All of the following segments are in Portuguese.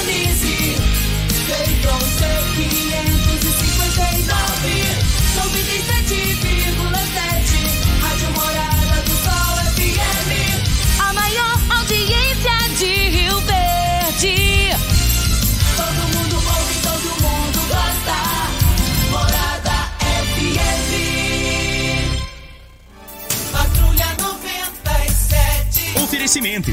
sintonize. Feitron C559, 97,7. Rádio Morada do Sol FM. A maior audiência de Rio Verde. Todo mundo ouve, todo mundo gosta. Morada FM. Patrulha 97. Oferecimento.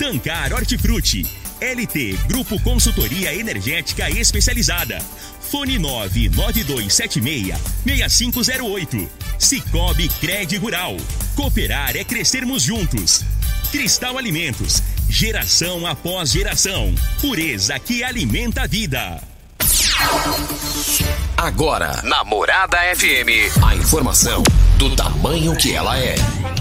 Tancar Hortifruti. LT Grupo Consultoria Energética Especializada. Fone 99276-6508. Cicobi Cred Rural. Cooperar é crescermos juntos. Cristal Alimentos. Geração após geração. Pureza que alimenta a vida. Agora, na Morada FM, a informação do tamanho que ela é.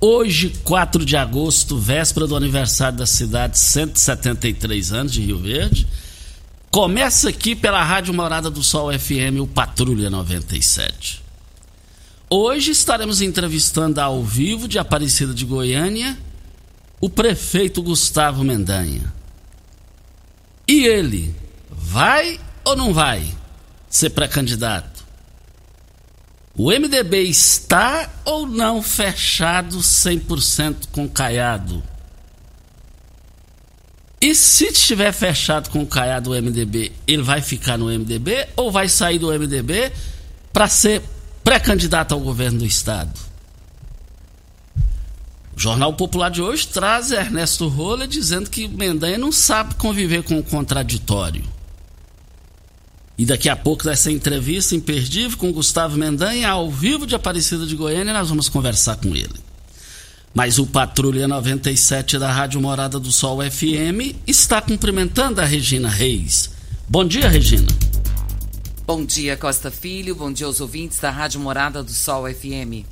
Hoje, 4 de agosto, véspera do aniversário da cidade, 173 anos de Rio Verde. Começa aqui pela Rádio Morada do Sol FM, o Patrulha 97. Hoje estaremos entrevistando ao vivo de Aparecida de Goiânia o prefeito Gustavo Mendanha. E ele vai ou não vai ser pré-candidato? O MDB está ou não fechado 100% com Caiado? E se estiver fechado com o Caiado o MDB, ele vai ficar no MDB ou vai sair do MDB para ser pré-candidato ao governo do estado? O Jornal Popular de hoje traz Ernesto Rola dizendo que Mendanha não sabe conviver com o contraditório. E daqui a pouco, nessa entrevista imperdível com Gustavo Mendanha, ao vivo de Aparecida de Goiânia, nós vamos conversar com ele. Mas o Patrulha 97 da Rádio Morada do Sol FM está cumprimentando a Regina Reis. Bom dia, Regina. Bom dia, Costa Filho. Bom dia aos ouvintes da Rádio Morada do Sol FM.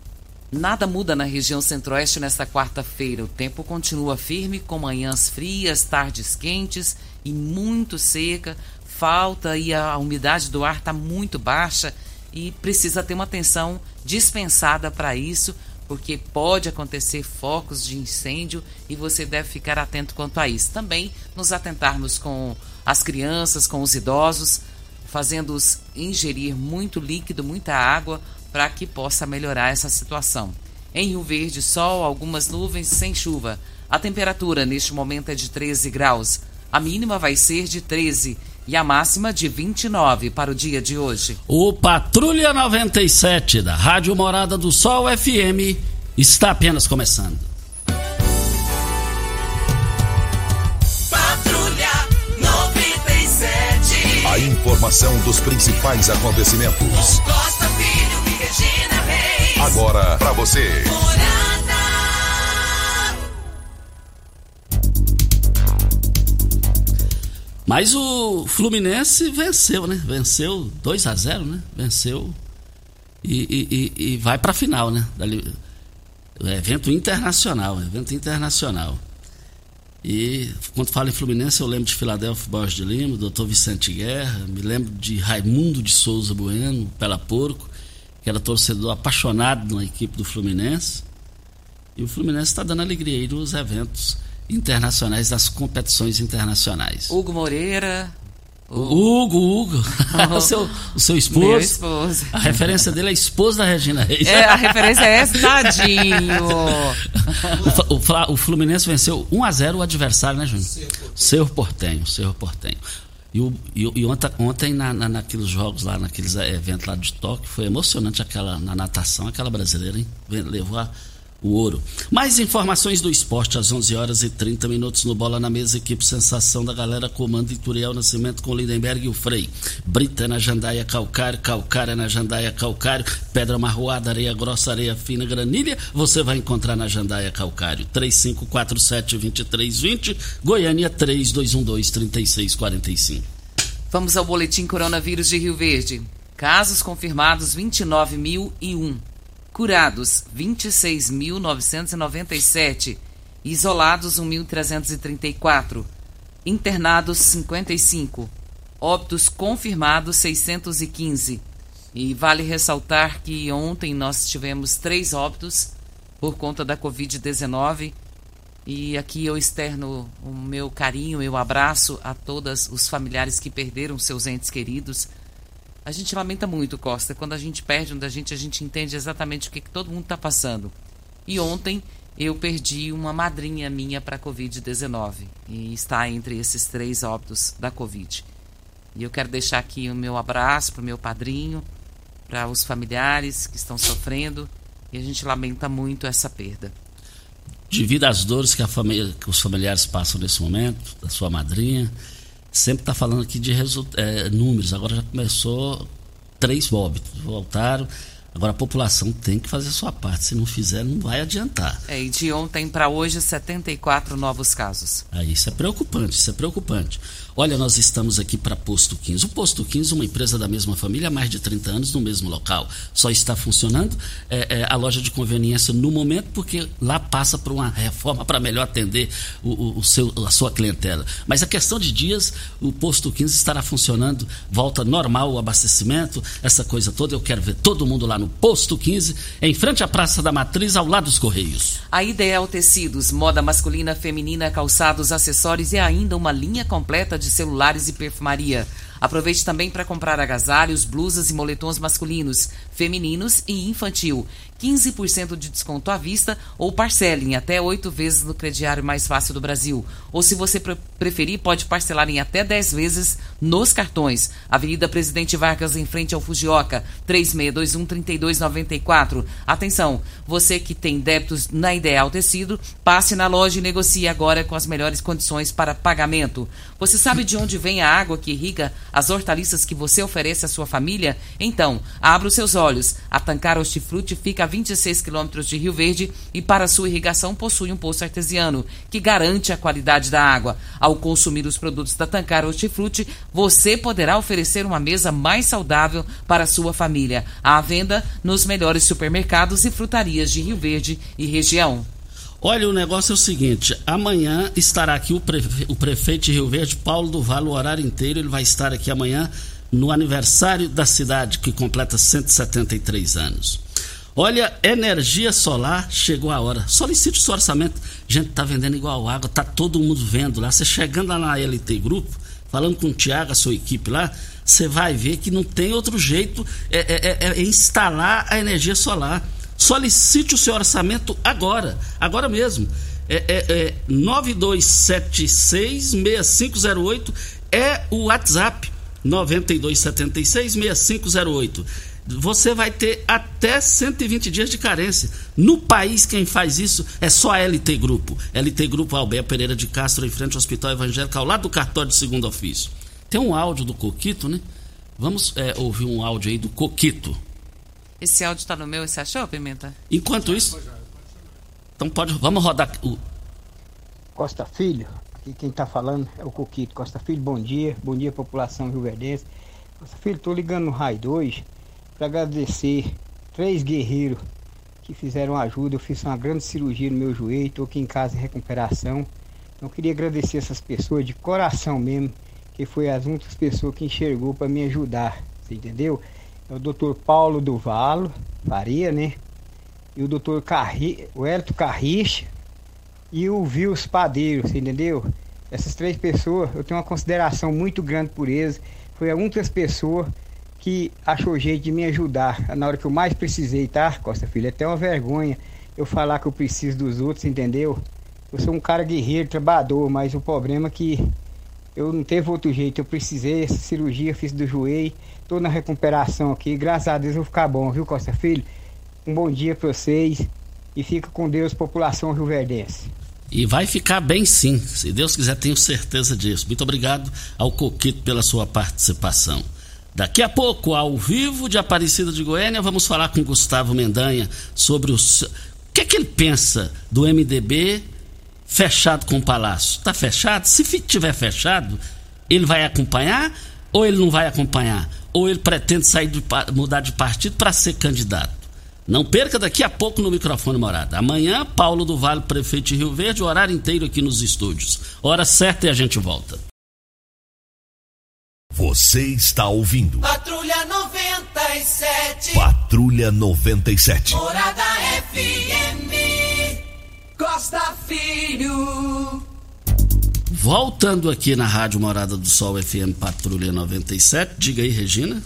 Nada muda na região centro-oeste nesta quarta-feira. O tempo continua firme, com manhãs frias, tardes quentes e muito seca. Falta e a umidade do ar está muito baixa e precisa ter uma atenção dispensada para isso, porque pode acontecer focos de incêndio e você deve ficar atento quanto a isso. Também nos atentarmos com as crianças, com os idosos, fazendo-os ingerir muito líquido, muita água, para que possa melhorar essa situação. Em Rio Verde, sol, algumas nuvens sem chuva. A temperatura neste momento é de 13 graus. A mínima vai ser de 13 e a máxima de 29 para o dia de hoje. O Patrulha 97 da Rádio Morada do Sol FM está apenas começando. Patrulha 97. A informação dos principais acontecimentos. Costa Filho e Regina Reis. Agora para você. Morada. Mas o Fluminense venceu, né? Venceu 2 a 0 né? Venceu e, e- e- vai para a final, né? É evento internacional, evento internacional. E quando falo em Fluminense, eu lembro de Filadélfia Borges de Lima, doutor Vicente Guerra, me lembro de Raimundo de Souza Bueno, Pela Porco, que era torcedor apaixonado na equipe do Fluminense. E o Fluminense está dando alegria aí nos eventos internacionais, das competições internacionais. Hugo Moreira. O Hugo, Hugo, o, seu, o seu esposo. Meu esposo. A referência dele é esposa da Regina Reis. É, a referência é essa, tadinho. o, o, Fluminense venceu 1 a 0 o adversário, né, Júnior? Cerro Portenho, Cerro Portenho. E, o, e, e ontem, ontem na, na- naqueles jogos lá, naqueles eventos lá de Tóquio, foi emocionante aquela na natação, aquela brasileira, hein? Levou a- o ouro. Mais informações do esporte às 11 horas e 30 minutos no Bola na Mesa, equipe Sensação da Galera, comando Ituriel Nascimento com Lindenberg e o Frei. Brita na Jandaia Calcário, Calcária na Jandaia Calcário, Pedra Marroada, Areia Grossa, Areia Fina, Granilha, você vai encontrar na Jandaia Calcário. 3547-2320, Goiânia 3212-3645. Vamos ao boletim coronavírus de Rio Verde. Casos confirmados 29.001. Curados 26.997. Isolados 1.334. Internados 55. Óbitos confirmados 615. E vale ressaltar que ontem nós tivemos três óbitos por conta da Covid-19. E aqui eu externo o meu carinho, meu abraço a todos os familiares que perderam seus entes queridos. A gente lamenta muito, Costa. Quando a gente perde um da gente, a gente entende exatamente o que, que todo mundo está passando. E ontem eu perdi uma madrinha minha para a Covid-19 e está entre esses três óbitos da Covid. E eu quero deixar aqui o meu abraço para o meu padrinho, para os familiares que estão sofrendo. E a gente lamenta muito essa perda. devido às dores que, família, que os familiares passam nesse momento, da sua madrinha, sempre está falando aqui de eh, números. Agora já começou três óbitos, voltaram. Agora a população tem que fazer a sua parte. Se não fizer, não vai adiantar. É, e de ontem para hoje, 74 novos casos. Aí, isso é preocupante, isso é preocupante. Olha, nós estamos aqui para Posto 15. O Posto 15 é uma empresa da mesma família há mais de 30 anos no mesmo local. Só está funcionando é, é, a loja de conveniência no momento porque lá passa por uma reforma para melhor atender o, o- o seu, a sua clientela. Mas a questão de dias, o Posto 15 estará funcionando, volta normal o abastecimento, essa coisa toda. Eu quero ver todo mundo lá no Posto 15, em frente à Praça da Matriz, ao lado dos Correios. A Ideal Tecidos, moda masculina, feminina, calçados, acessórios e ainda uma linha completa de celulares e perfumaria. Aproveite também para comprar agasalhos, blusas e moletons masculinos, femininos e infantil. 15% de desconto à vista ou parcele em até oito vezes no crediário mais fácil do Brasil. Ou se você pre- preferir, pode parcelar em até 10 vezes nos cartões. Avenida Presidente Vargas, em frente ao Fujioka, 3621-3294. Atenção, você que tem débitos na Ideal Tecido, passe na loja e negocie agora com as melhores condições para pagamento. Você sabe de onde vem a água que irriga as hortaliças que você oferece à sua família? Então, abra os seus olhos. A Tancar Hortifruti fica a 26 quilômetros de Rio Verde e para sua irrigação possui um poço artesiano que garante a qualidade da água. Ao consumir os produtos da Tancar Hortifruti, você poderá oferecer uma mesa mais saudável para sua família. À venda nos melhores supermercados e frutarias de Rio Verde e região. Olha, o negócio é o seguinte: amanhã estará aqui o, prefe- o prefeito de Rio Verde, Paulo do Vale, o horário inteiro. Ele vai estar aqui amanhã no aniversário da cidade, que completa 173 anos. Olha, energia solar chegou a hora. Solicite o seu orçamento. Gente, tá vendendo igual água, tá todo mundo vendo lá. Você chegando lá na LT Grupo, falando com o Tiago, a sua equipe lá, você vai ver que não tem outro jeito é, é- é- é instalar a energia solar. Solicite o seu orçamento agora, agora mesmo. É, é, é 9276-6508 é o WhatsApp. 9276-6508. Você vai ter até 120 dias de carência. No país, quem faz isso é só a LT Grupo. LT Grupo Alberto Pereira de Castro, em frente ao Hospital Evangélico, ao lado do cartório de segundo ofício. Tem um áudio do Coquito, né? Vamos é, ouvir um áudio aí do Coquito. Esse áudio está no meu, você achou, Pimenta? Enquanto isso. Então pode. Vamos rodar o. Costa Filho, aqui quem está falando é o Coquito. Costa Filho, bom dia. Bom dia, população rioverdense. Costa Filho, estou ligando no Raio 2 para agradecer três guerreiros que fizeram ajuda. Eu fiz uma grande cirurgia no meu joelho, estou aqui em casa em recuperação. Então, queria agradecer essas pessoas de coração mesmo, que foi as únicas pessoas que enxergou para me ajudar, você entendeu? É o doutor Paulo Duvalo, Faria, né? E o doutor Carri, o Elton Carriche e o Vils Padeiro, você entendeu? Essas três pessoas, eu tenho uma consideração muito grande por eles. Foi a única pessoa que achou jeito de me ajudar na hora que eu mais precisei, tá, Costa Filho? É até uma vergonha eu falar que eu preciso dos outros, entendeu? Eu sou um cara guerreiro, trabalhador, mas o problema é que eu não teve outro jeito. Eu precisei, essa cirurgia fiz do joelho, tô na recuperação aqui. Graças a Deus eu vou ficar bom, viu, Costa Filho? Um bom dia para vocês e fica com Deus, população rioverdense. E vai ficar bem sim, se Deus quiser, tenho certeza disso. Muito obrigado ao Coquito pela sua participação. Daqui a pouco, ao vivo de Aparecida de Goiânia, vamos falar com Gustavo Mendanha sobre o, o que, é que ele pensa do MDB fechado com o Palácio. Está fechado? Se tiver fechado, ele vai acompanhar ou ele não vai acompanhar? Ou ele pretende sair de, mudar de partido para ser candidato? Não perca daqui a pouco no microfone morada. Amanhã, Paulo do Vale, prefeito de Rio Verde, horário inteiro aqui nos estúdios. Hora certa e a gente volta. Você está ouvindo. Patrulha 97. Patrulha 97. Morada FM. Costa Filho. Voltando aqui na Rádio Morada do Sol FM Patrulha 97. Diga aí, Regina.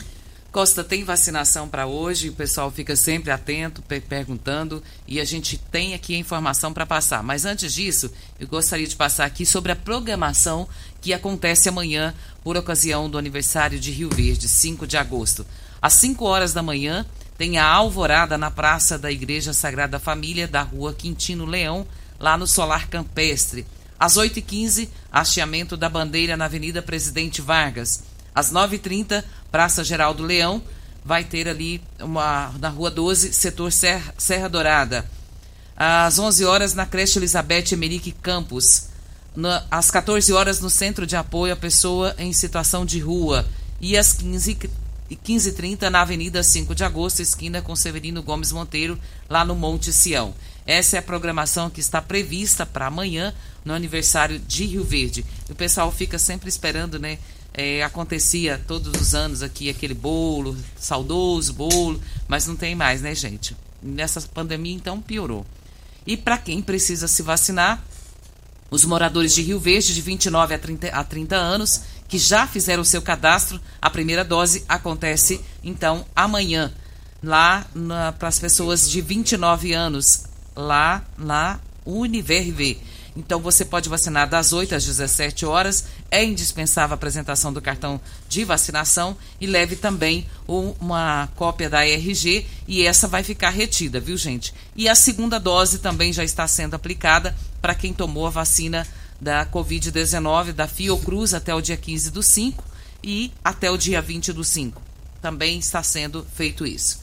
Costa, tem vacinação para hoje? O pessoal fica sempre atento, perguntando, e a gente tem aqui a informação para passar. Mas antes disso, eu gostaria de passar aqui sobre a programação que acontece amanhã por ocasião do aniversário de Rio Verde, 5 de agosto. Às 5 horas da manhã, tem a alvorada na Praça da Igreja Sagrada Família, da rua Quintino Leão, lá no Solar Campestre. Às 8h15, hasteamento da bandeira na Avenida Presidente Vargas. Às 9h30, Praça Geraldo Leão, vai ter ali uma, na Rua 12, setor Serra, Serra Dourada. Às 11 horas, na creche Elizabeth Emerick Campos. Na, às 14 horas, no Centro de Apoio à Pessoa em Situação de Rua. E às 15 e 15h30 na Avenida 5 de Agosto, esquina com Severino Gomes Monteiro, lá no Monte Sião. Essa é a programação que está prevista para amanhã, no aniversário de Rio Verde. o pessoal fica sempre esperando, né? É, acontecia todos os anos aqui aquele bolo, saudoso bolo, mas não tem mais, né, gente? Nessa pandemia, então, piorou. E para quem precisa se vacinar, os moradores de Rio Verde, de 29 a 30, a 30 anos, que já fizeram o seu cadastro, a primeira dose acontece, então, amanhã, lá para as pessoas de 29 anos, lá na Univerv. Então você pode vacinar das 8 às 17 horas. É indispensável a apresentação do cartão de vacinação e leve também uma cópia da RG e essa vai ficar retida, viu, gente? E a segunda dose também já está sendo aplicada para quem tomou a vacina da Covid-19 da Fiocruz até o dia 15 do 5 e até o dia 20 do 5. Também está sendo feito isso.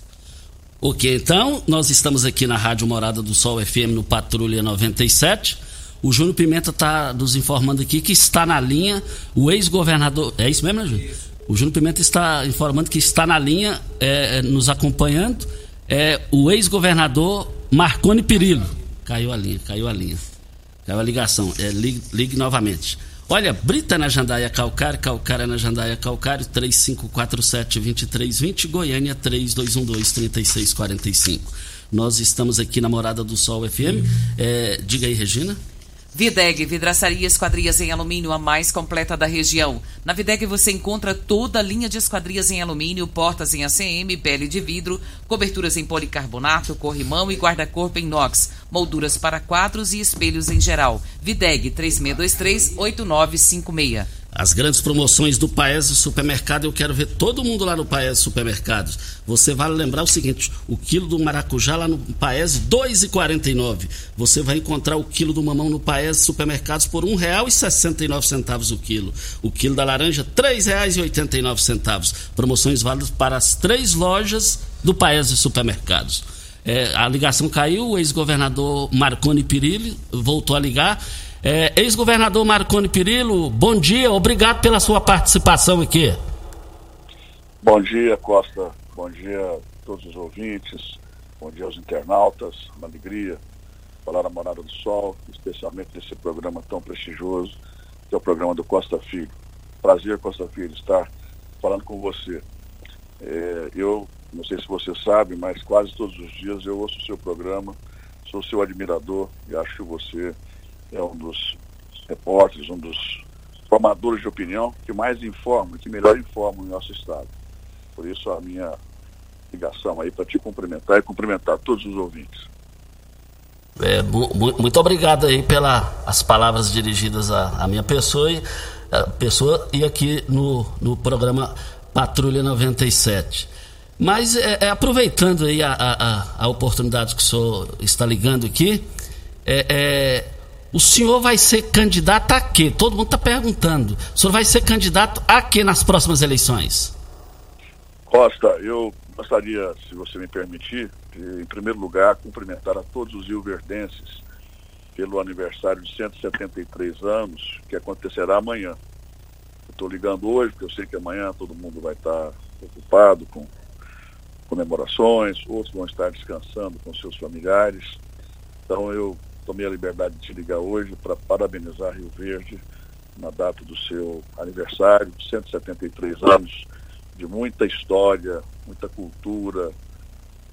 Ok, então, nós estamos aqui na Rádio Morada do Sol FM no Patrulha 97. O Júnior Pimenta está nos informando aqui que está na linha o ex-governador. É isso mesmo, né, Júnior? O Júnior Pimenta está informando que está na linha, é, é nos acompanhando, é, o ex-governador Marconi Perillo. Caiu a linha, caiu a linha. Caiu a ligação. É, ligue, ligue novamente. Olha, Brita na Jandaia Calcário, Calcária na Jandaia Calcário, 3547-2320, Goiânia 3212-3645. Nós estamos aqui na Morada do Sol FM. É, diga aí, Regina. Videg, vidraçaria esquadrias em alumínio a mais completa da região. Na Videg você encontra toda a linha de esquadrias em alumínio, portas em ACM, pele de vidro, coberturas em policarbonato, corrimão e guarda-corpo em inox, molduras para quadros e espelhos em geral. Videg 3623 8956. As grandes promoções do Paese Supermercado, eu quero ver todo mundo lá no Paese Supermercados. Você vale lembrar o seguinte, o quilo do maracujá lá no Paese, R$ 2,49. Você vai encontrar o quilo do mamão no Paese Supermercados por R$ 1,69 o quilo. O quilo da laranja, R$ 3,89. Promoções válidas para as três lojas do Paese Supermercados. É, a ligação caiu, o ex-governador Marconi Pirilli voltou a ligar é, Ex-governador Marconi Perillo, bom dia, obrigado pela sua participação aqui. Bom dia, Costa. Bom dia a todos os ouvintes. Bom dia aos internautas. Uma alegria falar a Morada do Sol, especialmente nesse programa tão prestigioso, que é o programa do Costa Filho. Prazer, Costa Filho, estar falando com você. É, eu não sei se você sabe, mas quase todos os dias eu ouço o seu programa, sou seu admirador e acho que você é um dos repórteres, um dos formadores de opinião que mais informam, que melhor informam o nosso Estado. Por isso a minha ligação aí para te cumprimentar e cumprimentar todos os ouvintes. É, muito obrigado aí pelas palavras dirigidas à, minha pessoa e, pessoa e aqui no, no programa Patrulha 97. Mas é, é, aproveitando aí a, a, a, oportunidade que o senhor está ligando aqui, é, é, o senhor vai ser candidato a quê? Todo mundo está perguntando. O senhor vai ser candidato a quê nas próximas eleições? Costa, eu gostaria, se você me permitir, de, em primeiro lugar, cumprimentar a todos os rioverdenses pelo aniversário de 173 anos, que acontecerá amanhã. Estou ligando hoje, porque eu sei que amanhã todo mundo vai estar ocupado com comemorações, outros vão estar descansando com seus familiares. Então eu tomei a liberdade de te ligar hoje para parabenizar Rio Verde na data do seu aniversário, 173 anos de muita história, muita cultura,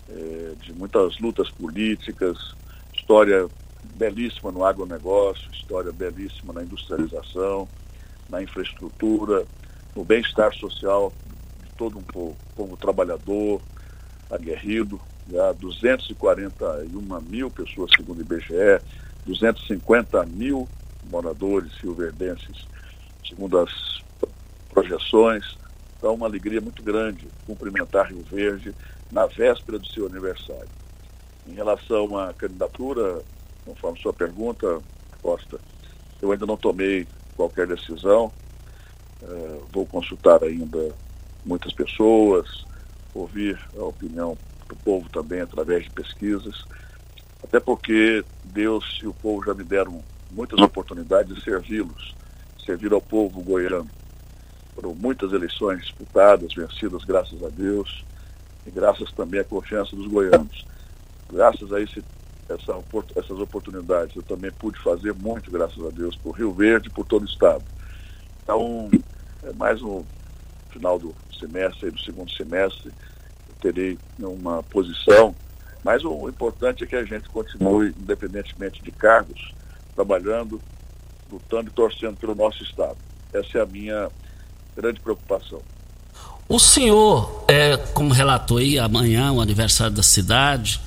é, de muitas lutas políticas, história belíssima no agronegócio, história belíssima na industrialização, na infraestrutura, no bem-estar social de todo um povo, povo trabalhador, aguerrido, já 241 mil pessoas, segundo o IBGE, 250 mil moradores rioverdenses, segundo as projeções. Então, uma alegria muito grande cumprimentar Rio Verde na véspera do seu aniversário. Em relação à candidatura, conforme sua pergunta, Costa, eu ainda não tomei qualquer decisão, uh, vou consultar ainda muitas pessoas, ouvir a opinião do povo também através de pesquisas, até porque Deus e o povo já me deram muitas oportunidades de servi-los, servir ao povo goiano. Foram muitas eleições disputadas, vencidas, graças a Deus, e graças também à confiança dos goianos. Graças a esse, essa, essas oportunidades, eu também pude fazer muito, graças a Deus, por Rio Verde e por todo o Estado. Então, é mais um final do semestre, do segundo semestre, terei uma posição, mas o importante é que a gente continue, independentemente de cargos, trabalhando, lutando e torcendo pelo nosso Estado. Essa é a minha grande preocupação. O senhor, é, como relatou aí, amanhã o aniversário da cidade,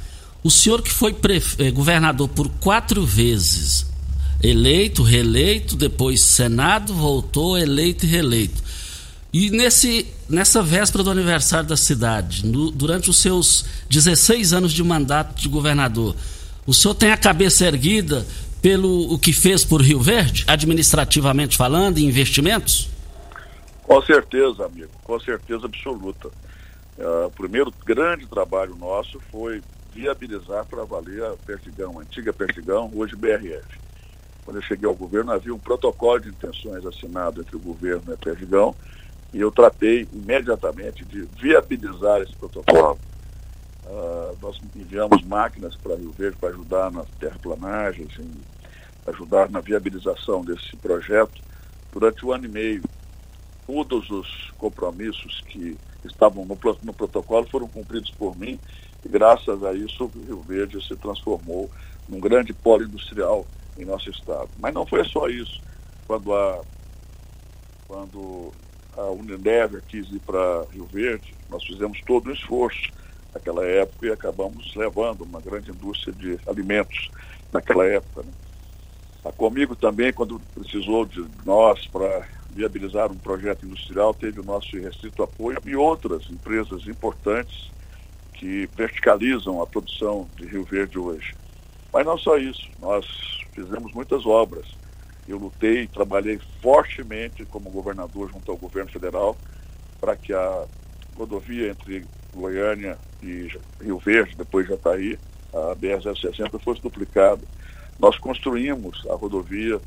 o senhor que foi eh, governador por quatro vezes, eleito, reeleito, depois Senado, voltou, eleito e reeleito. E nesse, nessa véspera do aniversário da cidade, no, durante os seus 16 anos de mandato de governador, o senhor tem a cabeça erguida pelo o que fez por Rio Verde, administrativamente falando, em investimentos? Com certeza, amigo, com certeza absoluta. Uh, o primeiro grande trabalho nosso foi viabilizar para valer a Perdigão, a antiga Perdigão, hoje BRF. Quando eu cheguei ao governo, havia um protocolo de intenções assinado entre o governo e a Perdigão, e eu tratei imediatamente de viabilizar esse protocolo. Uh, nós enviamos máquinas para Rio Verde para ajudar nas terraplanagens, ajudar na viabilização desse projeto durante um ano e meio todos os compromissos que estavam no, no protocolo foram cumpridos por mim e graças a isso Rio Verde se transformou num grande polo industrial em nosso estado. Mas não foi só isso. Quando a, quando a Unilever quis ir para Rio Verde, nós fizemos todo um esforço naquela época e acabamos levando uma grande indústria de alimentos naquela época. Né? A Comigo também, quando precisou de nós para viabilizar um projeto industrial, teve o nosso restrito apoio e outras empresas importantes que verticalizam a produção de Rio Verde hoje. Mas não só isso, nós fizemos muitas obras. Eu lutei, trabalhei fortemente como governador junto ao governo federal para que a rodovia entre Goiânia e Rio Verde, depois Jataí, a BR-060, fosse duplicada. Nós construímos a rodovia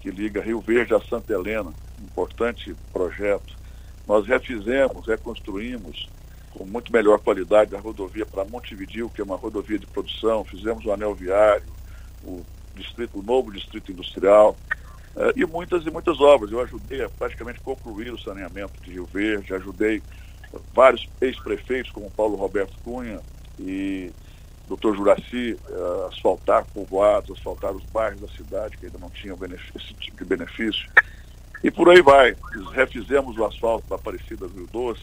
que liga Rio Verde a Santa Helena, importante projeto. Nós refizemos, reconstruímos com muito melhor qualidade a rodovia para Montevidil, que é uma rodovia de produção, fizemos o anel viário, o, distrito, o novo distrito industrial, uh, e muitas e muitas obras. Eu ajudei a praticamente concluir o saneamento de Rio Verde, ajudei vários ex-prefeitos, como Paulo Roberto Cunha e Dr. Juraci, uh, asfaltar povoados, asfaltar os bairros da cidade que ainda não tinham esse tipo de benefício. E por aí vai. Refizemos o asfalto da Aparecida do Rio Doce.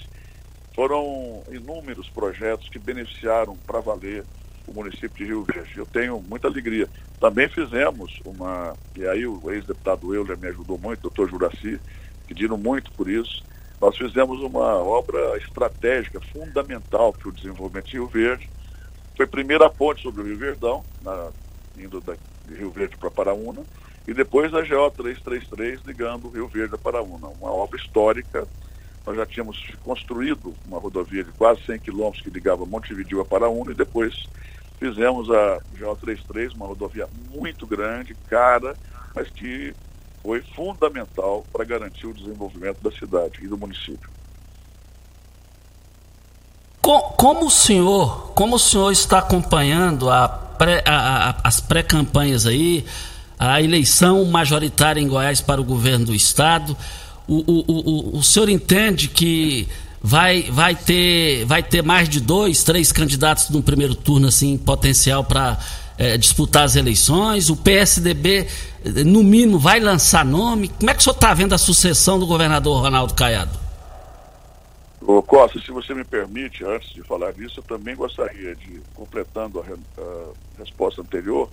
Foram inúmeros projetos que beneficiaram para valer o município de Rio Verde. Eu tenho muita alegria. Também fizemos uma, e aí o ex-deputado Euler me ajudou muito, doutor Juraci, pedindo muito por isso. Nós fizemos uma obra estratégica, fundamental para o desenvolvimento de Rio Verde. Foi a primeira ponte sobre o Rio Verdão, na, indo da, de Rio Verde para Paraúna, e depois a GO 333 ligando o Rio Verde a Paraúna. Uma obra histórica. Nós já tínhamos construído uma rodovia de quase 100 quilômetros que ligava Montevideo a Paraúna e depois fizemos a GO 33, uma rodovia muito grande, cara, mas que foi fundamental para garantir o desenvolvimento da cidade e do município. Como o senhor, como o senhor está acompanhando a pré, a, a, as pré-campanhas aí, a eleição majoritária em Goiás para o governo do estado, o, o, o, o senhor entende que vai, vai, ter, vai ter mais de dois, três candidatos no primeiro turno assim potencial para é, disputar as eleições? O PSDB, no mínimo, vai lançar nome? Como é que o senhor está vendo a sucessão do governador Ronaldo Caiado? Ô Costa, se você me permite, antes de falar disso, eu também gostaria de, completando a, a resposta anterior,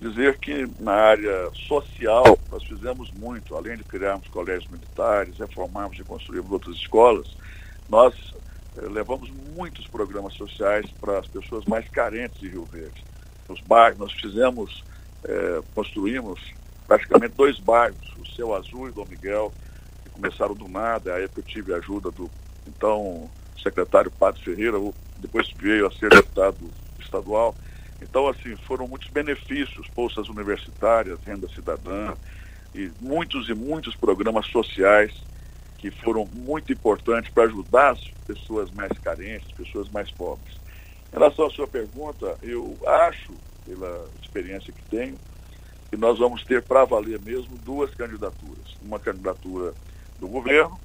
dizer que na área social nós fizemos muito, além de criarmos colégios militares, reformarmos e construirmos outras escolas, nós eh, levamos muitos programas sociais para as pessoas mais carentes de Rio Verde nos bairros, nós fizemos, é, construímos praticamente dois bairros, o Céu Azul e Dom Miguel, que começaram do nada, aí eu tive a ajuda do então secretário Padre Ferreira, depois veio a ser deputado estadual. Então, assim, foram muitos benefícios, bolsas universitárias, renda cidadã, e muitos e muitos programas sociais que foram muito importantes para ajudar as pessoas mais carentes, pessoas mais pobres. Em relação à sua pergunta, eu acho, pela experiência que tenho, que nós vamos ter para valer mesmo duas candidaturas. Uma candidatura do governo,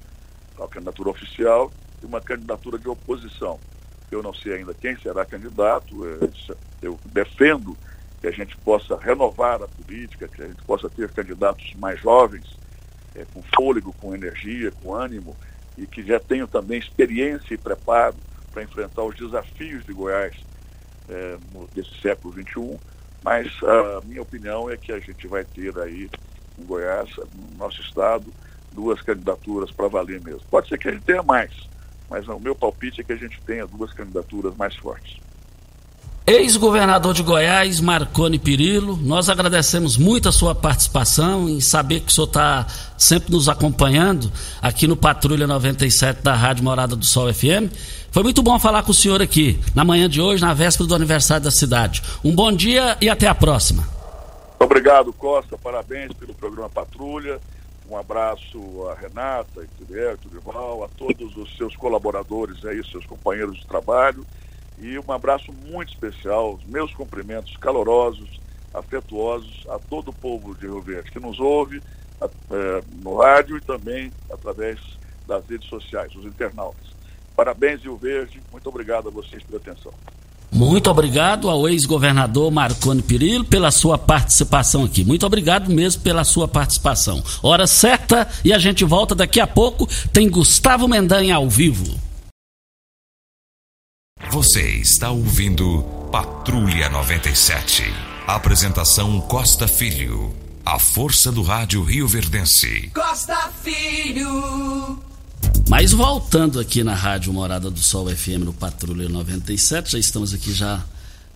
a candidatura oficial, e uma candidatura de oposição. Eu não sei ainda quem será candidato, é, eu defendo que a gente possa renovar a política, que a gente possa ter candidatos mais jovens, é, com fôlego, com energia, com ânimo, e que já tenham também experiência e preparo para enfrentar os desafios de Goiás é, no, desse século XXI, mas a minha opinião é que a gente vai ter aí em Goiás, no nosso estado, duas candidaturas para valer mesmo. Pode ser que a gente tenha mais, mas o meu palpite é que a gente tenha duas candidaturas mais fortes. Ex-governador de Goiás, Marconi Pirillo, nós agradecemos muito a sua participação em saber que o senhor está sempre nos acompanhando aqui no Patrulha 97 da Rádio Morada do Sol FM. Foi muito bom falar com o senhor aqui, na manhã de hoje, na véspera do aniversário da cidade. Um bom dia e até a próxima. Obrigado, Costa. Parabéns pelo programa Patrulha. Um abraço a Renata, a Turival, a todos os seus colaboradores aí, seus companheiros de trabalho e um abraço muito especial, meus cumprimentos calorosos, afetuosos a todo o povo de Rio Verde que nos ouve é, no rádio e também através das redes sociais, os internautas. Parabéns, Rio Verde, muito obrigado a vocês pela atenção. Muito obrigado ao ex-governador Marconi Perillo pela sua participação aqui. Muito obrigado mesmo pela sua participação. Hora certa e a gente volta daqui a pouco. Tem Gustavo Mendanha ao vivo. Você está ouvindo Patrulha 97. Apresentação Costa Filho. A força do rádio Rio Verdense. Costa Filho. Mas voltando aqui na Rádio Morada do Sol FM no Patrulha 97, já estamos aqui já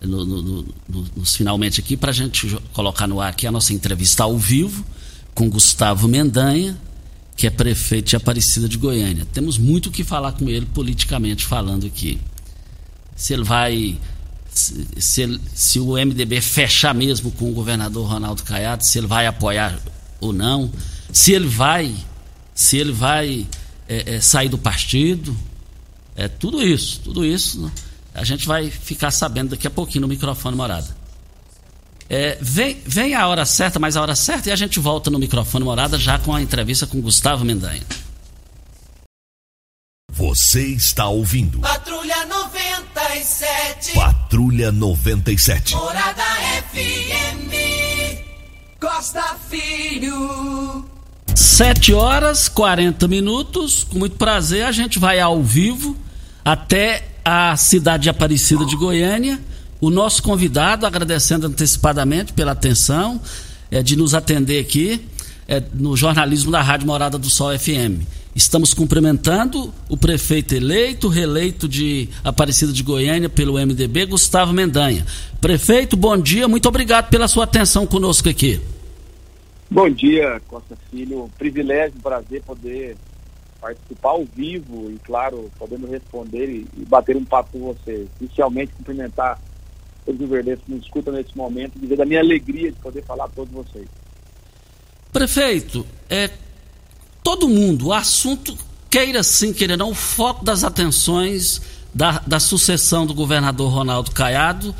no, no, no, nos finalmente aqui para a gente colocar no ar aqui a nossa entrevista ao vivo com Gustavo Mendanha, que é prefeito de Aparecida de Goiânia. Temos muito o que falar com ele politicamente falando aqui se ele vai. Se, se, se, o MDB fechar mesmo com o governador Ronaldo Caiado, se ele vai apoiar ou não, se ele vai, se ele vai é, é, sair do partido, é tudo isso, tudo isso né? a gente vai ficar sabendo daqui a pouquinho no microfone morada. É, vem, vem a hora certa, mais a hora certa, e a gente volta no microfone morada já com a entrevista com Gustavo Mendanha. Você está ouvindo. Patrulha 97. Patrulha 97. Morada FM. Costa Filho. 7 horas 40 minutos. Com muito prazer, a gente vai ao vivo até a cidade de Aparecida de Goiânia. O nosso convidado, agradecendo antecipadamente pela atenção é, de nos atender aqui é, no jornalismo da Rádio Morada do Sol FM. Estamos cumprimentando o prefeito eleito, reeleito de Aparecida de Goiânia pelo MDB, Gustavo Mendanha. Prefeito, bom dia, muito obrigado pela sua atenção conosco aqui. Bom dia, Costa Filho. Privilégio, prazer poder participar ao vivo e, claro, podendo responder e, e bater um papo com você. Inicialmente, cumprimentar todos os verdeiros que nos escutam nesse momento e dizer da minha alegria de poder falar a todos vocês. Prefeito, é, todo mundo, o assunto, queira sim, queira não, o foco das atenções da, da sucessão do governador Ronaldo Caiado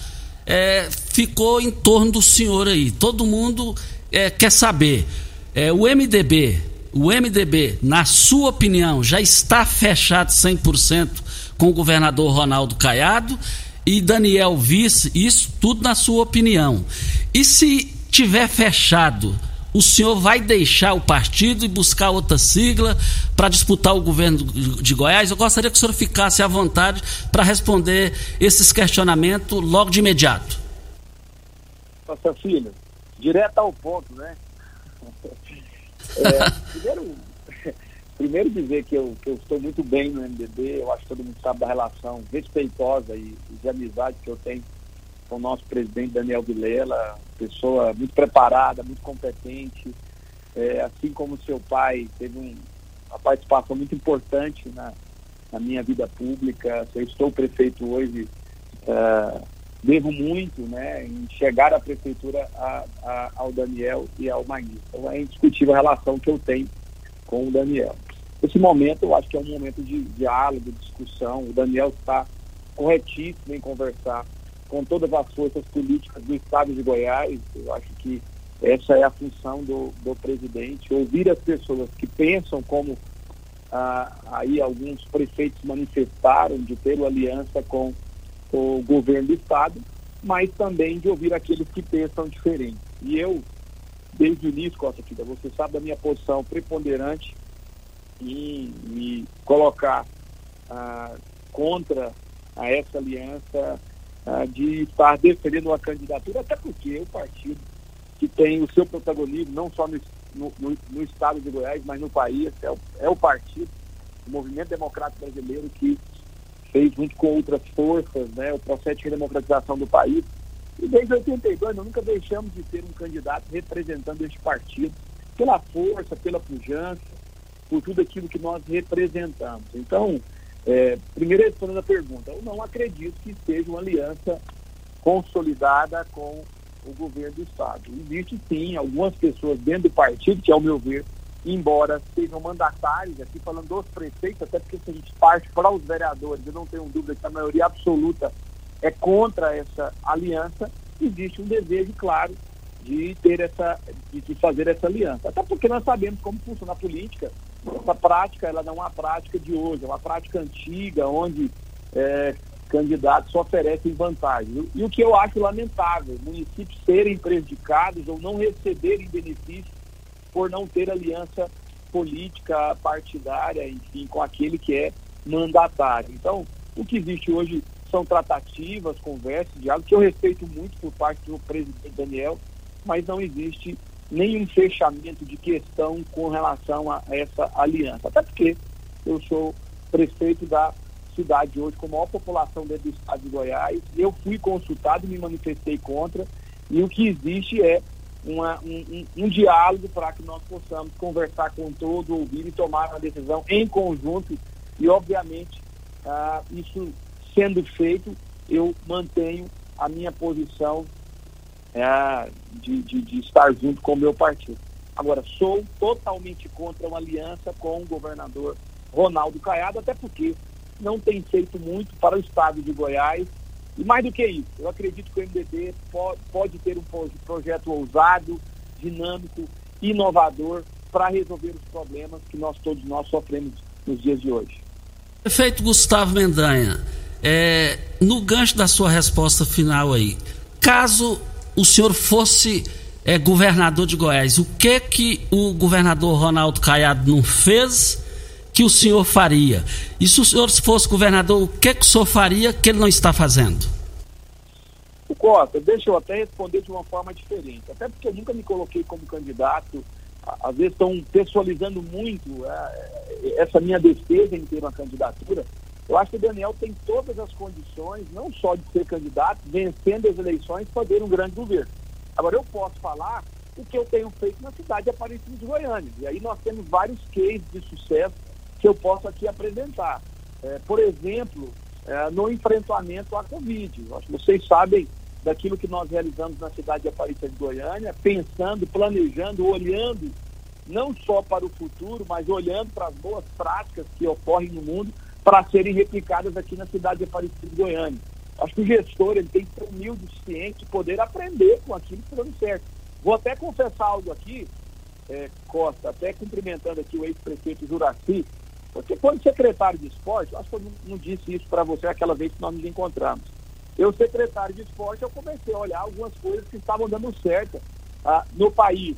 é, ficou em torno do senhor aí. Todo mundo é, quer saber. É, o MDB, o MDB, na sua opinião, já está fechado 100% com o governador Ronaldo Caiado e Daniel Vice, isso tudo na sua opinião. E se tiver fechado o senhor vai deixar o partido e buscar outra sigla para disputar o governo de Goiás? Eu gostaria que o senhor ficasse à vontade para responder esses questionamentos logo de imediato. Nossa filha, direto ao ponto, né? É, primeiro, primeiro dizer que eu, que eu estou muito bem no MDB, eu acho que todo mundo sabe da relação respeitosa e, e de amizade que eu tenho com o nosso presidente Daniel Vilela, pessoa muito preparada, muito competente, é, assim como seu pai teve um, uma participação muito importante na, na minha vida pública. Eu estou prefeito hoje, é, devo muito né, em chegar à prefeitura a, a, ao Daniel e ao Magui. Então é indiscutível a relação que eu tenho com o Daniel. Esse momento eu acho que é um momento de diálogo, de discussão. O Daniel está corretíssimo em conversar com todas as forças políticas do estado de Goiás. Eu acho que essa é a função do, do presidente, ouvir as pessoas que pensam como ah, aí alguns prefeitos manifestaram de ter uma aliança com o governo do estado, mas também de ouvir aqueles que pensam diferente. E eu, desde o início, Costa Fida, você sabe da minha posição preponderante em me colocar ah, contra a essa aliança ah, de estar defendendo uma candidatura, até porque o partido que tem o seu protagonismo, não só no, no, no estado de Goiás, mas no país, é o, é o partido, o Movimento Democrático Brasileiro, que fez junto com outras forças né, o processo de democratização do país. E desde 82 nós nunca deixamos de ter um candidato representando este partido, pela força, pela pujança, por tudo aquilo que nós representamos. Então, é, primeiro respondendo a pergunta, eu não acredito que seja uma aliança consolidada com o governo do Estado. Existe sim algumas pessoas dentro do partido, que ao meu ver, embora sejam mandatários, aqui falando dos prefeitos, até porque se a gente parte para os vereadores, eu não tenho dúvida que a maioria absoluta é contra essa aliança, existe um desejo, claro, de ter essa, de, fazer essa aliança. Até porque nós sabemos como funciona a política, essa prática ela não é uma prática de hoje, é uma prática antiga, onde é, candidatos oferecem vantagens. E o que eu acho lamentável, municípios serem prejudicados ou não receberem benefícios por não ter aliança política partidária, enfim, com aquele que é mandatário. Então, o que existe hoje são tratativas, conversas, diálogo, que eu respeito muito por parte do presidente Daniel, mas não existe nenhum fechamento de questão com relação a essa aliança. Até porque eu sou prefeito da cidade hoje com a maior população dentro do estado de Goiás. Eu fui consultado e me manifestei contra. E o que existe é uma, um, um, um, diálogo para que nós possamos conversar com todo, ouvir e tomar uma decisão em conjunto. E, obviamente, ah, isso sendo feito, eu mantenho a minha posição é, de, de, de, estar junto com o meu partido. Agora, sou totalmente contra uma aliança com o governador Ronaldo Caiado, até porque não tem feito muito para o estado de Goiás E mais do que isso, eu acredito que o MDB pode, pode ter um projeto ousado, dinâmico, inovador para resolver os problemas que nós todos nós sofremos nos dias de hoje. Prefeito Gustavo Mendanha, é, no gancho da sua resposta final aí, caso o senhor fosse é, governador de Goiás, o que que o governador Ronaldo Caiado não fez que o senhor faria? E se o senhor fosse governador, o que que o senhor faria que ele não está fazendo? O Costa, deixa eu até responder de uma forma diferente, até porque eu nunca me coloquei como candidato, às vezes estão pessoalizando muito é, essa minha defesa em ter uma candidatura. Eu acho que o Daniel tem todas as condições, não só de ser candidato, vencendo as eleições, fazer um grande governo. Agora, eu posso falar o que eu tenho feito na cidade de Aparecida de Goiânia. E aí nós temos vários cases de sucesso que eu posso aqui apresentar. É, por exemplo, é, no enfrentamento à Covid. Acho que vocês sabem daquilo que nós realizamos na cidade de Aparecida de Goiânia, pensando, planejando, olhando não só para o futuro, mas olhando para as boas práticas que ocorrem no mundo para serem replicadas aqui na cidade de Aparecida de Goiânia. Acho que o gestor ele tem que ser humilde o suficiente poder aprender com aquilo que está dando certo. Vou até confessar algo aqui, é, Costa, até cumprimentando aqui o ex-prefeito Juraci, porque quando secretário de esporte, acho que eu não, não disse isso para você aquela vez que nós nos encontramos. Eu, secretário de esporte, eu comecei a olhar algumas coisas que estavam dando certo ah, no país.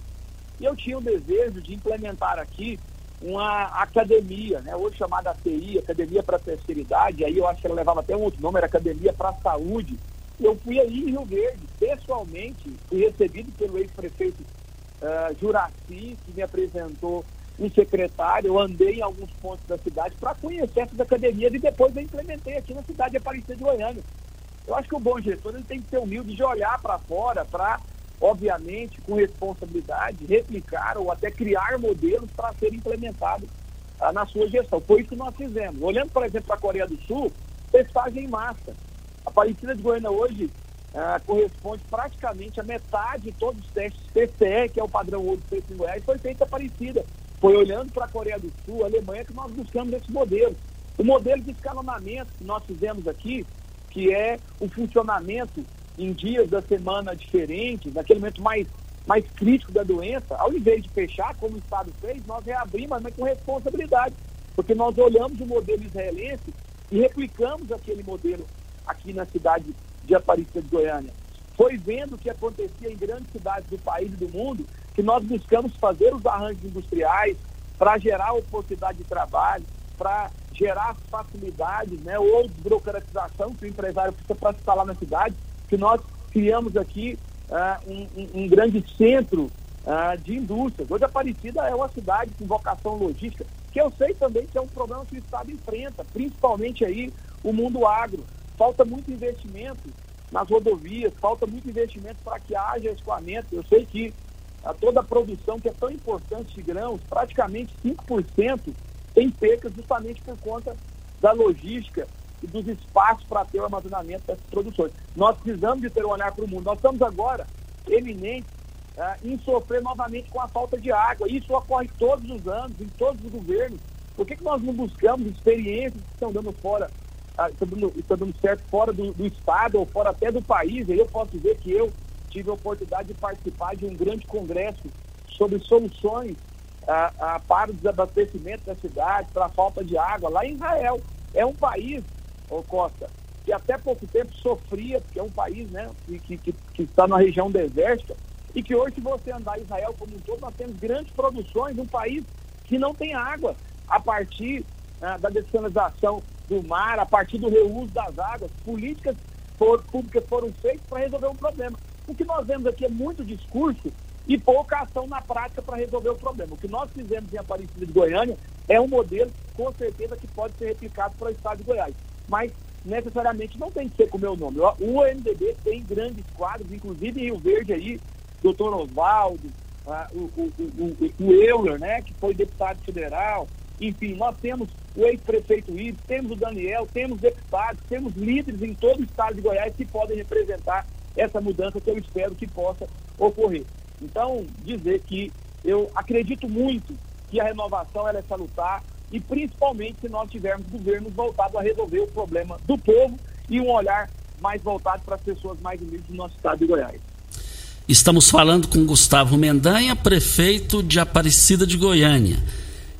E eu tinha o desejo de implementar aqui uma academia, né, hoje chamada ATI, Academia para a Terceira Idade, aí eu acho que ela levava até um outro nome, era Academia para a Saúde. Eu fui aí em Rio Verde, pessoalmente, fui recebido pelo ex-prefeito uh, Juraci, que me apresentou um secretário, eu andei em alguns pontos da cidade para conhecer essas academias e depois eu implementei aqui na cidade de Aparecida de Goiânia. Eu acho que o bom gestor ele tem que ser humilde de olhar para fora, para obviamente, com responsabilidade, replicar ou até criar modelos para serem implementados ah, na sua gestão. Foi isso que nós fizemos. Olhando, por exemplo, para a Coreia do Sul, testagem em massa. A Aparecida de Goiânia hoje ah, corresponde praticamente a metade de todos os testes PCE, que é o padrão ouro feito em Goiás, foi feita Aparecida. Foi olhando para a Coreia do Sul, a Alemanha, que nós buscamos esse modelo. O modelo de escalonamento que nós fizemos aqui, que é o funcionamento em dias da semana diferentes, naquele momento mais, mais crítico da doença, ao invés de fechar, como o Estado fez, nós reabrimos, mas com responsabilidade, porque nós olhamos o modelo israelense e replicamos aquele modelo aqui na cidade de Aparecida de Goiânia. Foi vendo o que acontecia em grandes cidades do país e do mundo que nós buscamos fazer os arranjos industriais para gerar oportunidade de trabalho, para gerar facilidades, né, ou desburocratização que o empresário precisa para se instalar na cidade que nós criamos aqui uh, um, um, grande centro uh, de indústrias. Hoje Aparecida é uma cidade com vocação logística, que eu sei também que é um problema que o Estado enfrenta, principalmente aí o mundo agro. Falta muito investimento nas rodovias, falta muito investimento para que haja escoamento. Eu sei que a toda a produção que é tão importante de grãos, praticamente 5% tem perca justamente por conta da logística e dos espaços para ter o armazenamento dessas produções. Nós precisamos de ter um olhar para o mundo. Nós estamos agora eminentes uh, em sofrer novamente com a falta de água. Isso ocorre todos os anos, em todos os governos. Por que, que nós não buscamos experiências que estão dando fora, uh, estão, dando, estão dando certo fora do, do Estado ou fora até do país? Eu posso dizer que eu tive a oportunidade de participar de um grande congresso sobre soluções uh, para o desabastecimento da cidade, para a falta de água, lá em Israel. É um país ô Costa, que até pouco tempo sofria, porque é um país né, que, que, que está na região desértica, e que hoje, se você andar em Israel como um todo, nós temos grandes produções, um país que não tem água, a partir né, da dessalinização do mar, a partir do reuso das águas, políticas for, públicas foram feitas para resolver um problema. O que nós vemos aqui é muito discurso e pouca ação na prática para resolver o problema. O que nós fizemos em Aparecida de Goiânia é um modelo, com certeza, que pode ser replicado para o estado de Goiás mas necessariamente não tem que ser com o meu nome. O MDB tem grandes quadros, inclusive em Rio Verde aí, doutor Oswaldo, ah, o, o, o, o, Euler, né, que foi deputado federal, enfim, nós temos o ex-prefeito Ives, temos o Daniel, temos deputados, temos líderes em todo o estado de Goiás que podem representar essa mudança que eu espero que possa ocorrer. Então, dizer que eu acredito muito que a renovação ela é salutar, e principalmente se nós tivermos governos voltados a resolver o problema do povo e um olhar mais voltado para as pessoas mais humildes do nosso estado de Goiás. Estamos falando com Gustavo Mendanha, prefeito de Aparecida de Goiânia.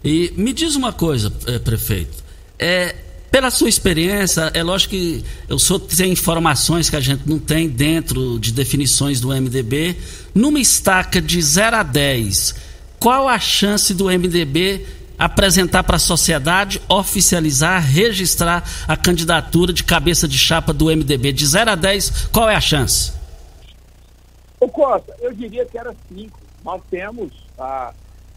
E me diz uma coisa, eh, prefeito. É, pela sua experiência, é lógico que eu sou tem informações que a gente não tem dentro de definições do MDB. Numa estaca de 0 a 10, qual a chance do MDB apresentar para a sociedade, oficializar, registrar a candidatura de cabeça de chapa do MDB? De 0 a 10, qual é a chance? Ô Costa, eu diria que era 5. Nós temos ah,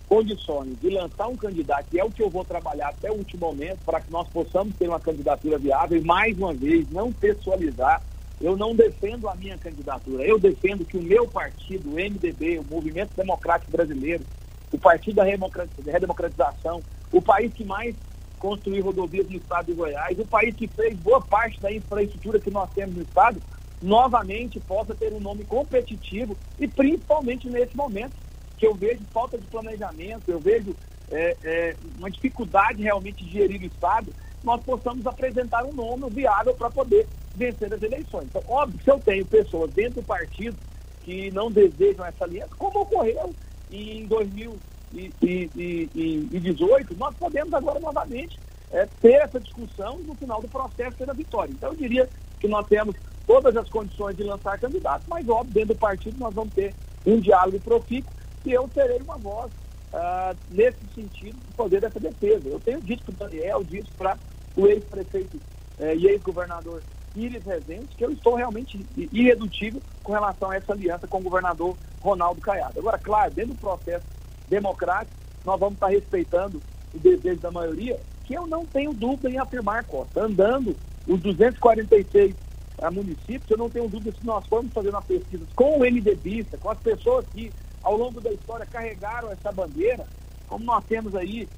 condições de lançar um candidato, que é o que eu vou trabalhar até o último momento, para que nós possamos ter uma candidatura viável e, mais uma vez, não pessoalizar. Eu não defendo a minha candidatura, eu defendo que o meu partido, o MDB, o Movimento Democrático Brasileiro, o Partido da Redemocratização, o país que mais construiu rodovias no estado de Goiás, o país que fez boa parte da infraestrutura que nós temos no estado, novamente possa ter um nome competitivo e principalmente nesse momento que eu vejo falta de planejamento, eu vejo é, é, uma dificuldade realmente de gerir o Estado, nós possamos apresentar um nome viável para poder vencer as eleições. Então, óbvio, se eu tenho pessoas dentro do partido que não desejam essa aliança, como ocorreu em 2018, nós podemos agora novamente é, ter essa discussão no final do processo ter a vitória. Então, eu diria que nós temos todas as condições de lançar candidatos, mas, óbvio, dentro do partido nós vamos ter um diálogo profícuo e eu terei uma voz uh, nesse sentido de poder dessa defesa. Eu tenho dito para o Daniel, dito para o ex-prefeito eh, e ex-governador Iris Rezende, que eu estou realmente irredutível com relação a essa aliança com o governador Ronaldo Caiado. Agora, claro, dentro do processo democrático, nós vamos estar respeitando o desejo da maioria, que eu não tenho dúvida em afirmar, Costa. Andando os 246 uh, municípios, eu não tenho dúvida se nós formos fazer uma pesquisa com o MDBista, com as pessoas que ao longo da história carregaram essa bandeira, como nós temos aí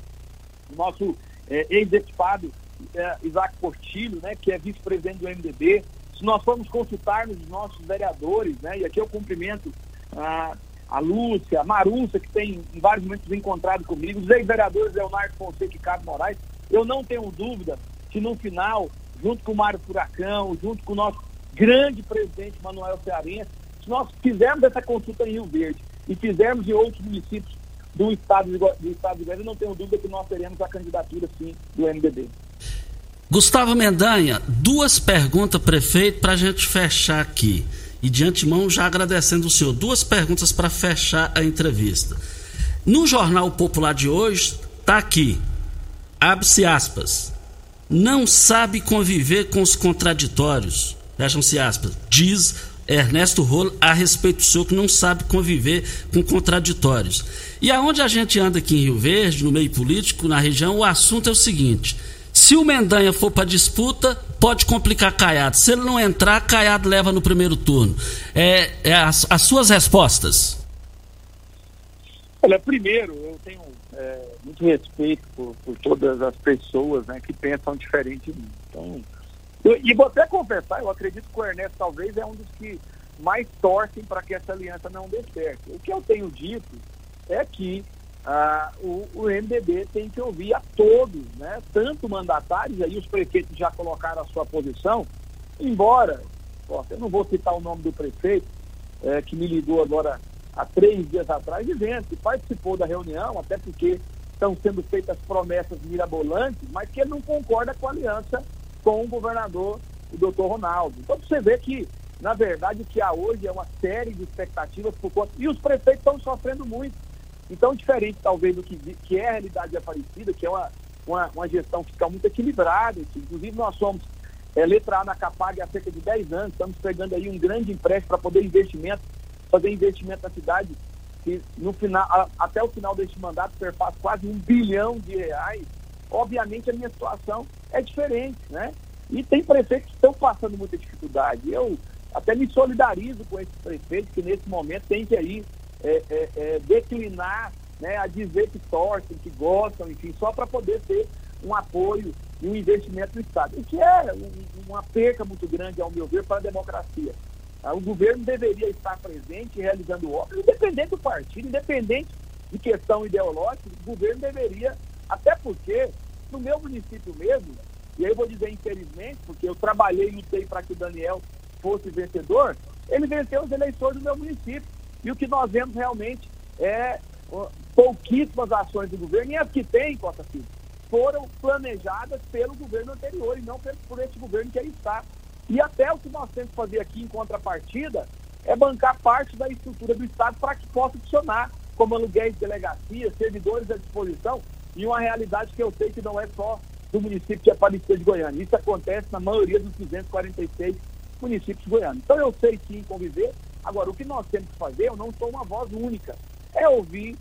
o nosso é, ex-deputado é, Isaac Portilho, né, que é vice-presidente do MDB, se nós formos consultar nos nossos vereadores, né, e aqui eu cumprimento a, a Lúcia, a Marúcia, que tem em vários momentos encontrado comigo, os ex-vereadores Leonardo Fonseca e Carlos Moraes, eu não tenho dúvida que no final, junto com o Mário Furacão, junto com o nosso grande presidente Manuel Cearense, se nós fizermos essa consulta em Rio Verde e fizermos em outros municípios do estado de, do estado de Goiás, não tenho dúvida que nós teremos a candidatura, sim, do MDB. Gustavo Mendanha, duas perguntas, prefeito, para a gente fechar aqui. E de antemão, já agradecendo o senhor. Duas perguntas para fechar a entrevista. No Jornal Popular de hoje, está aqui, abre-se aspas, não sabe conviver com os contraditórios, fecham-se aspas, diz Ernesto Rolo a respeito do senhor que não sabe conviver com contraditórios. E aonde a gente anda aqui em Rio Verde, no meio político, na região, o assunto é o seguinte: se o Mendanha for para disputa, pode complicar Caiado. Se ele não entrar, Caiado leva no primeiro turno. É, é as, as, suas respostas. Olha, primeiro, eu tenho é, muito respeito por, por, todas as pessoas né, que pensam diferente de mim. Então, e vou até confessar, eu acredito que o Ernesto talvez é um dos que mais torcem para que essa aliança não dê certo. O que eu tenho dito é que ah, o, o MDB tem que ouvir a todos, né? tanto mandatários, aí os prefeitos já colocaram a sua posição, embora, ó, eu não vou citar o nome do prefeito, é, que me ligou agora há três dias atrás, dizendo que participou da reunião, até porque estão sendo feitas promessas mirabolantes, mas que ele não concorda com a aliança com o governador, o doutor Ronaldo. Então você vê que, na verdade, o que há hoje é uma série de expectativas por conta. E os prefeitos estão sofrendo muito. Então, diferente talvez do que, que é a realidade de Aparecida, que é uma, uma, uma gestão fiscal muito equilibrada, que, inclusive nós somos é, letra A na Capag há cerca de 10 anos, estamos pegando aí um grande empréstimo para poder investimento, fazer investimento na cidade, que no final, a, até o final deste mandato perpassa quase um bilhão de reais. Obviamente a minha situação é diferente, né? E tem prefeitos que estão passando muita dificuldade. Eu até me solidarizo com esses prefeitos que nesse momento têm que aí é, é, é, declinar, né, a dizer que torcem, que gostam, enfim, só para poder ter um apoio e um investimento no Estado. O que é uma perca muito grande, ao meu ver, para a democracia. Ah, o governo deveria estar presente realizando obras, independente do partido, independente de questão ideológica, o governo deveria, até porque no meu município mesmo, e aí eu vou dizer infelizmente, porque eu trabalhei e lutei para que o Daniel fosse vencedor, ele venceu as eleições do meu município. E o que nós vemos realmente é pouquíssimas ações do governo, e as que tem, Costa Filho, foram planejadas pelo governo anterior e não por esse governo que aí está. E até o que nós temos que fazer aqui em contrapartida é bancar parte da estrutura do Estado para que possa funcionar, como aluguéis de delegacia, servidores à disposição, e uma realidade que eu sei que não é só do município de Aparecida de Goiânia. Isso acontece na maioria dos 246 municípios de Goiânia. Então eu sei sim conviver. Agora, o que nós temos que fazer, eu não sou uma voz única, é ouvir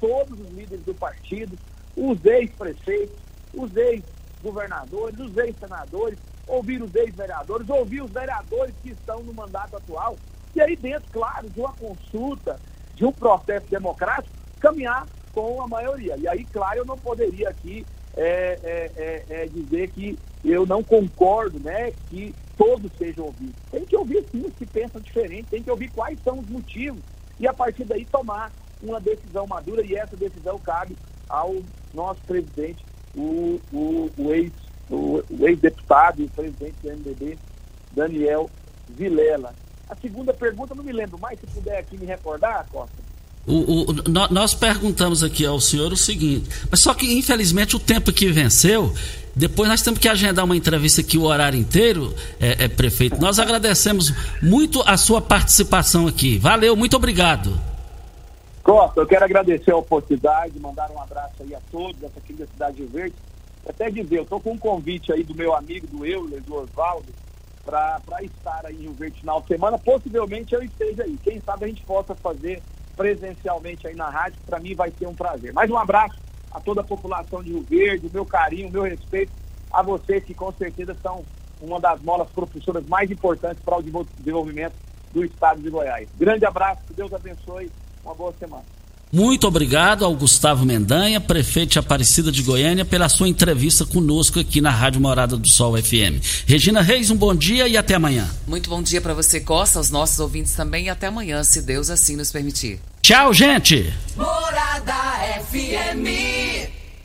todos os líderes do partido, os ex-prefeitos, os ex-governadores, os ex-senadores, ouvir os ex-vereadores, ouvir os vereadores que estão no mandato atual, e aí dentro, claro, de uma consulta, de um processo democrático, caminhar com a maioria. E aí, claro, eu não poderia aqui é, é, é, dizer que eu não concordo, né, que todos sejam ouvidos. Tem que ouvir sim os que pensam diferente, tem que ouvir quais são os motivos e a partir daí tomar uma decisão madura e essa decisão cabe ao nosso presidente, o, o, o ex o, o ex-deputado e presidente do MDB, Daniel Vilela. A segunda pergunta, não me lembro mais, se puder aqui me recordar, Costa. O, o, nós perguntamos aqui ao senhor o seguinte, mas só que infelizmente o tempo que venceu, depois nós temos que agendar uma entrevista aqui o horário inteiro, é, é, prefeito. Nós agradecemos muito a sua participação aqui. Valeu, muito obrigado. Costa, eu quero agradecer a oportunidade, mandar um abraço aí a todos, essa aqui da Cidade de Verde. Até dizer, eu estou com um convite aí do meu amigo, do Euler, do Oswaldo, para estar aí Rio Verde final de semana. Possivelmente eu esteja aí. Quem sabe a gente possa fazer presencialmente aí na rádio, para mim vai ser um prazer. Mais um abraço a toda a população de Rio Verde, meu carinho, meu respeito a vocês que com certeza são uma das molas propulsoras mais importantes para o desenvolvimento do estado de Goiás. Grande abraço, que Deus abençoe, uma boa semana. Muito obrigado ao Gustavo Mendanha, prefeito de Aparecida de Goiânia, pela sua entrevista conosco aqui na Rádio Morada do Sol FM. Regina Reis, um bom dia e até amanhã. Muito bom dia para você, Costa, aos nossos ouvintes também e até amanhã, se Deus assim nos permitir. Tchau, gente. Morada FM.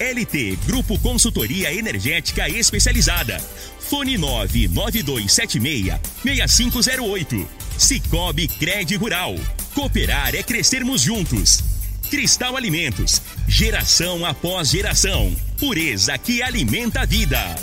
LT Grupo Consultoria Energética Especializada. Fone 99276-6508. Cicobi Cred Rural. Cooperar é crescermos juntos. Cristal Alimentos. Geração após geração. Pureza que alimenta a vida.